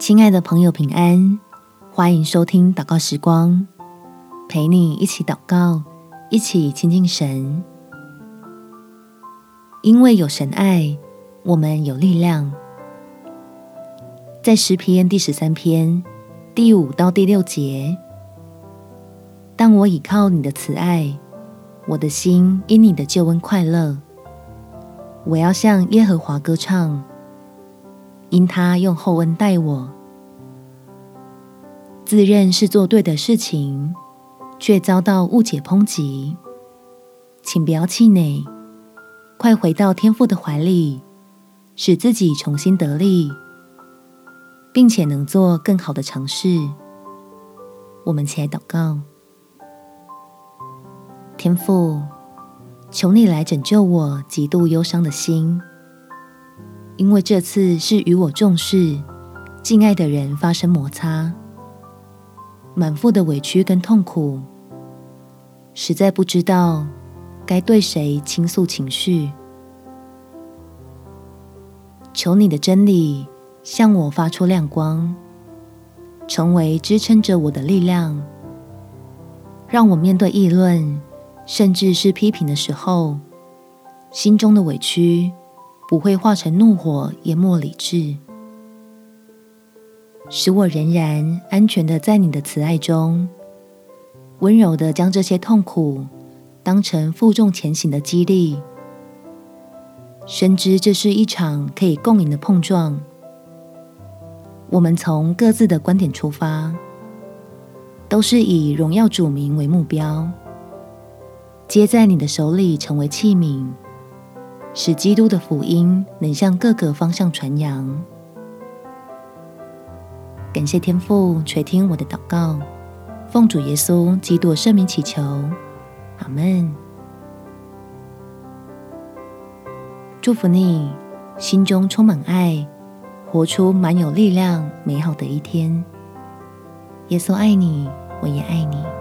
亲爱的朋友，平安！欢迎收听祷告时光，陪你一起祷告，一起亲近神。因为有神爱，我们有力量。在诗篇第十三篇第五到第六节，当我倚靠你的慈爱，我的心因你的救恩快乐。我要向耶和华歌唱。因他用厚恩待我，自认是做对的事情，却遭到误解抨击。请不要气馁，快回到天父的怀里，使自己重新得力，并且能做更好的尝试。我们起来祷告，天父，求你来拯救我极度忧伤的心。因为这次是与我重视、敬爱的人发生摩擦，满腹的委屈跟痛苦，实在不知道该对谁倾诉情绪。求你的真理向我发出亮光，成为支撑着我的力量，让我面对议论，甚至是批评的时候，心中的委屈，不会化成怒火淹没理智，使我仍然安全的在你的慈爱中，温柔的将这些痛苦当成负重前行的激励，深知这是一场可以共赢的碰撞。我们从各自的观点出发，都是以荣耀主名为目标，皆在你的手里成为器皿。使基督的福音能向各个方向传扬。感谢天父垂听我的祷告，奉主耶稣基督圣名祈求，阿门。祝福你，心中充满爱，活出满有力量、美好的一天。耶稣爱你，我也爱你。